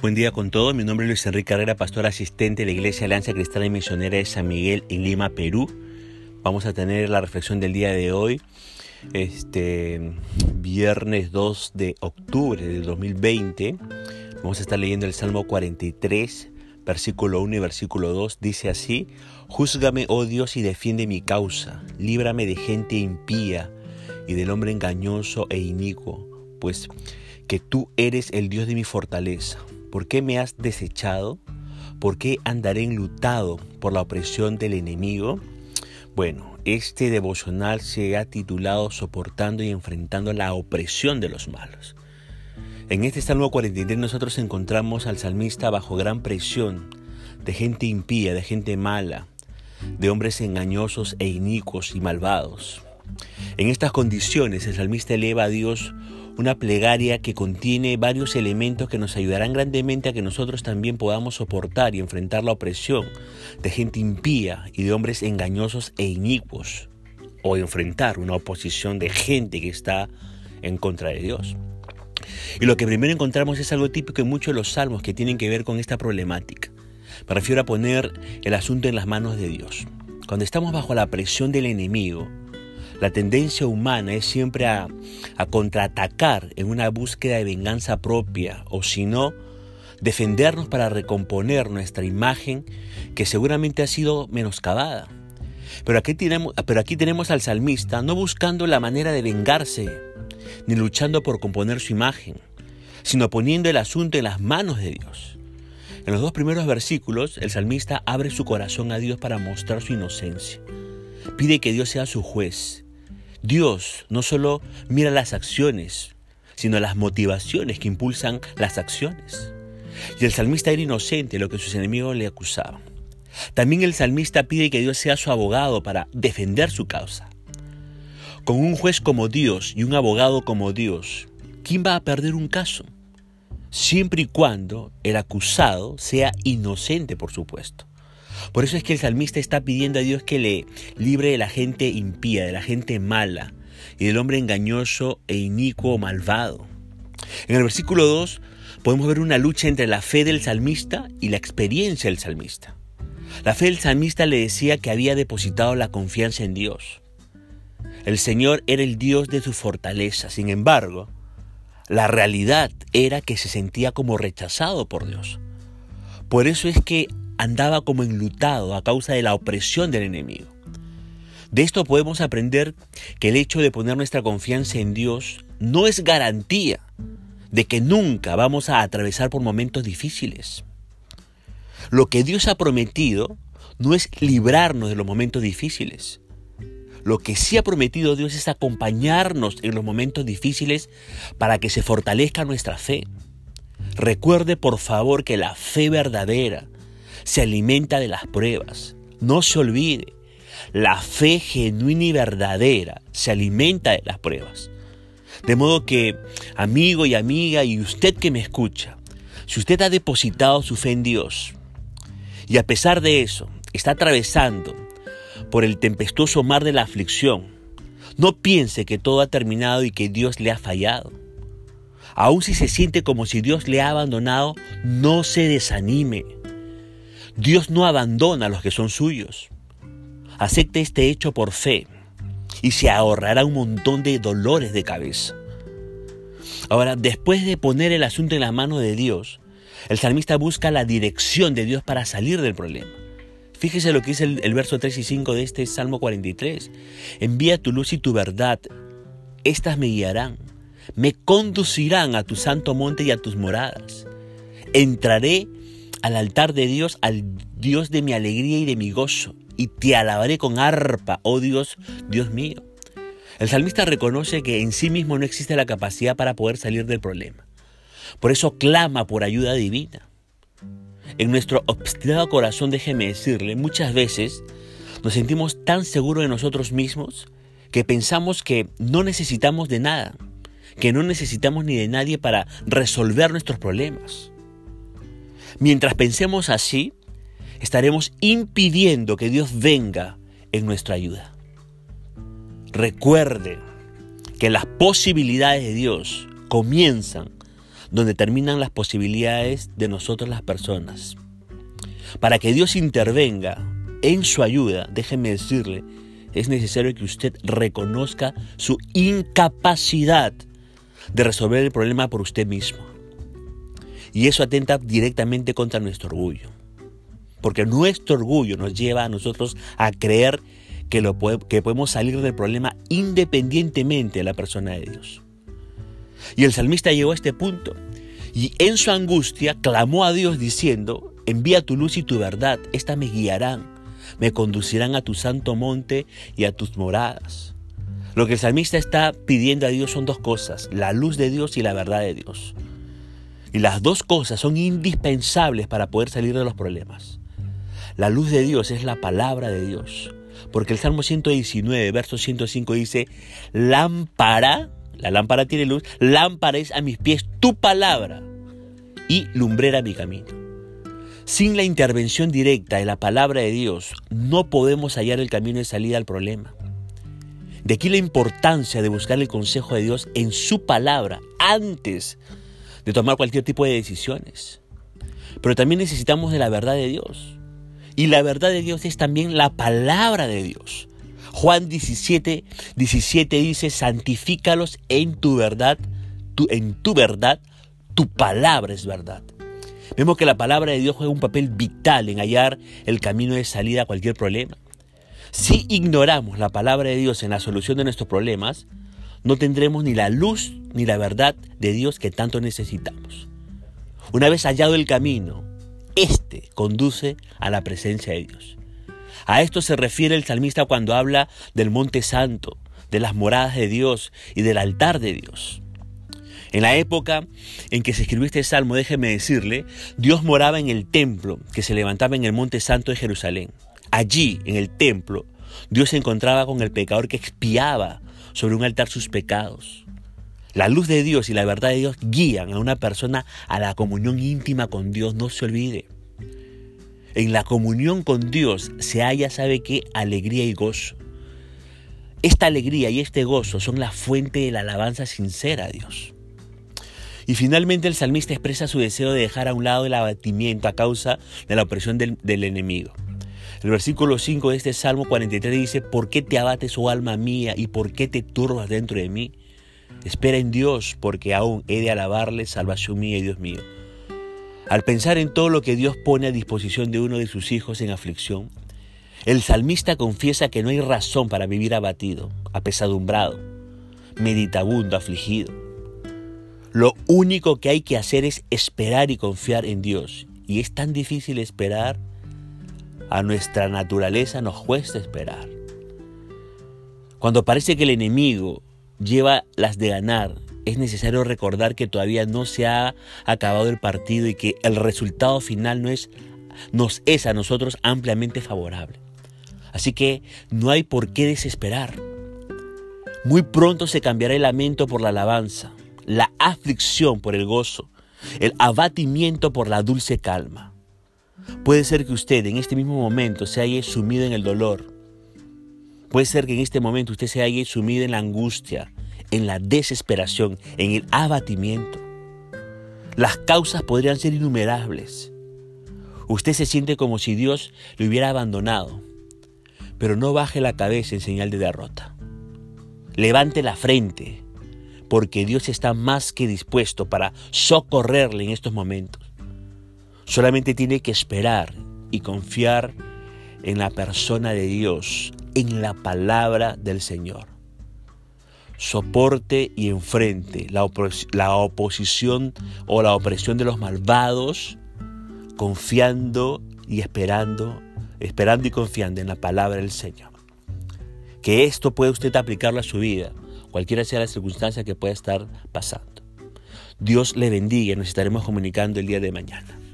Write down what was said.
Buen día con todos, mi nombre es Luis Enrique Carrera, pastor asistente de la Iglesia Alianza Cristiana y Misionera de San Miguel en Lima, Perú. Vamos a tener la reflexión del día de hoy, este viernes 2 de octubre del 2020. Vamos a estar leyendo el Salmo 43, versículo 1 y versículo 2. Dice así, Júzgame, oh Dios, y defiende mi causa, líbrame de gente impía y del hombre engañoso e inicuo, pues que tú eres el Dios de mi fortaleza ¿Por qué me has desechado? ¿Por qué andaré enlutado por la opresión del enemigo? Bueno, este devocional se ha titulado Soportando y enfrentando la opresión de los malos. En este Salmo 43 nosotros encontramos al salmista bajo gran presión de gente impía, de gente mala, de hombres engañosos e inicuos y malvados. En estas condiciones el salmista eleva a Dios una plegaria que contiene varios elementos que nos ayudarán grandemente a que nosotros también podamos soportar y enfrentar la opresión de gente impía y de hombres engañosos e inicuos, o enfrentar una oposición de gente que está en contra de Dios. Y lo que primero encontramos es algo típico en muchos de los salmos que tienen que ver con esta problemática. Me refiero a poner el asunto en las manos de Dios. Cuando estamos bajo la presión del enemigo, la tendencia humana es siempre a, contraatacar en una búsqueda de venganza propia o si no, defendernos para recomponer nuestra imagen que seguramente ha sido menoscabada. Pero aquí, tenemos, pero aquí tenemos al salmista no buscando la manera de vengarse, ni luchando por componer su imagen, sino poniendo el asunto en las manos de Dios. En los dos primeros versículos, el salmista abre su corazón a Dios para mostrar su inocencia. Pide que Dios sea su juez Dios no solo mira las acciones, sino las motivaciones que impulsan las acciones. Y el salmista era inocente lo que sus enemigos le acusaban. También el salmista pide que Dios sea su abogado para defender su causa. Con un juez como Dios y un abogado como Dios, ¿quién va a perder un caso? Siempre y cuando el acusado sea inocente, por supuesto. Por eso es que el salmista está pidiendo a Dios que le libre de la gente impía, de la gente mala y del hombre engañoso e inicuo malvado. En el versículo 2 podemos ver una lucha entre la fe del salmista y la experiencia del salmista. La fe del salmista le decía que había depositado la confianza en Dios. El Señor era el Dios de su fortaleza. Sin embargo, la realidad era que se sentía como rechazado por Dios. Por eso es que andaba como enlutado a causa de la opresión del enemigo. De esto podemos aprender que el hecho de poner nuestra confianza en Dios no es garantía de que nunca vamos a atravesar por momentos difíciles. Lo que Dios ha prometido no es librarnos de los momentos difíciles. Lo que sí ha prometido Dios es acompañarnos en los momentos difíciles para que se fortalezca nuestra fe. Recuerde por favor que la fe verdadera se alimenta de las pruebas. No se olvide, la fe genuina y verdadera se alimenta de las pruebas. De modo que, amigo y amiga, y usted que me escucha, si usted ha depositado su fe en Dios y a pesar de eso está atravesando por el tempestuoso mar de la aflicción, no piense que todo ha terminado y que Dios le ha fallado. Aun si se siente como si Dios le ha abandonado, no se desanime. Dios no abandona a los que son suyos. Acepte este hecho por fe y se ahorrará un montón de dolores de cabeza. Ahora, después de poner el asunto en la mano de Dios, el salmista busca la dirección de Dios para salir del problema. Fíjese lo que dice el, el, verso 3 y 5 de este Salmo 43. Envía tu luz y tu verdad, estas me guiarán, me conducirán a tu santo monte y a tus moradas. Entraré al altar de Dios, al Dios de mi alegría y de mi gozo, y te alabaré con arpa, oh Dios, Dios mío. El salmista reconoce que en sí mismo no existe la capacidad para poder salir del problema. Por eso clama por ayuda divina. En nuestro obstinado corazón, déjeme decirle, muchas veces nos sentimos tan seguros de nosotros mismos que pensamos que no necesitamos de nada, que no necesitamos ni de nadie para resolver nuestros problemas. Mientras pensemos así, estaremos impidiendo que Dios venga en nuestra ayuda. Recuerde que las posibilidades de Dios comienzan donde terminan las posibilidades de nosotros las personas. Para que Dios intervenga en su ayuda, déjeme decirle, es necesario que usted reconozca su incapacidad de resolver el problema por usted mismo. Y eso atenta directamente contra nuestro orgullo. Porque nuestro orgullo nos lleva a nosotros a creer que, lo, que podemos salir del problema independientemente de la persona de Dios. Y el salmista llegó a este punto y en su angustia clamó a Dios diciendo, envía tu luz y tu verdad, esta me guiarán, me conducirán a tu santo monte y a tus moradas. Lo que el salmista está pidiendo a Dios son dos cosas, la luz de Dios y la verdad de Dios. Y las dos cosas son indispensables para poder salir de los problemas. La luz de Dios es la palabra de Dios. Porque el Salmo 119, verso 105 dice, lámpara, la lámpara tiene luz, lámpara es a mis pies tu palabra y lumbrera mi camino. Sin la intervención directa de la palabra de Dios, no podemos hallar el camino de salida al problema. De aquí la importancia de buscar el consejo de Dios en su palabra antes de tomar cualquier tipo de decisiones. Pero también necesitamos de la verdad de Dios. Y la verdad de Dios es también la palabra de Dios. Juan 17, 17 dice, santifícalos en tu verdad, en tu verdad, tu palabra es verdad. Vemos que la palabra de Dios juega un papel vital en hallar el camino de salida a cualquier problema. Si ignoramos la palabra de Dios en la solución de nuestros problemas, no tendremos ni la luz ni la verdad de Dios que tanto necesitamos. Una vez hallado el camino, este conduce a la presencia de Dios. A esto se refiere el salmista cuando habla del monte santo, de las moradas de Dios y del altar de Dios. En la época en que se escribió este salmo, déjeme decirle, Dios moraba en el templo que se levantaba en el monte santo de Jerusalén. Allí, en el templo, Dios se encontraba con el pecador que expiaba sobre un altar sus pecados. La luz de Dios y la verdad de Dios guían a una persona a la comunión íntima con Dios, no se olvide. En la comunión con Dios se halla, ¿sabe qué? Alegría y gozo. Esta alegría y este gozo son la fuente de la alabanza sincera a Dios. Y finalmente el salmista expresa su deseo de dejar a un lado el abatimiento a causa de la opresión del, del enemigo. El versículo 5 de este Salmo 43 dice, ¿por qué te abates, oh alma mía, y por qué te turbas dentro de mí? Espera en Dios, porque aún he de alabarle, salvación mía y Dios mío. Al pensar en todo lo que Dios pone a disposición de uno de sus hijos en aflicción, el salmista confiesa que no hay razón para vivir abatido, apesadumbrado, meditabundo, afligido. Lo único que hay que hacer es esperar y confiar en Dios. Y es tan difícil esperar. A nuestra naturaleza nos cuesta esperar. Cuando parece que el enemigo lleva las de ganar, es necesario recordar que todavía no se ha acabado el partido y que el resultado final no es, nos es a nosotros ampliamente favorable. Así que no hay por qué desesperar. Muy pronto se cambiará el lamento por la alabanza, la aflicción por el gozo, el abatimiento por la dulce calma. Puede ser que usted en este mismo momento se haya sumido en el dolor, Puede ser que en este momento usted se haya sumido en la angustia, en la desesperación, en el abatimiento. Las causas podrían ser innumerables. Usted se siente como si Dios le hubiera abandonado, pero no baje la cabeza en señal de derrota. Levante la frente, porque Dios está más que dispuesto para socorrerle en estos momentos. Solamente tiene que esperar y confiar en la persona de Dios, en la palabra del Señor. Soporte y enfrente la, oposición o la opresión de los malvados, confiando y esperando, esperando y confiando en la palabra del Señor. Que esto pueda usted aplicarlo a su vida, cualquiera sea la circunstancia que pueda estar pasando. Dios le bendiga nos estaremos comunicando el día de mañana.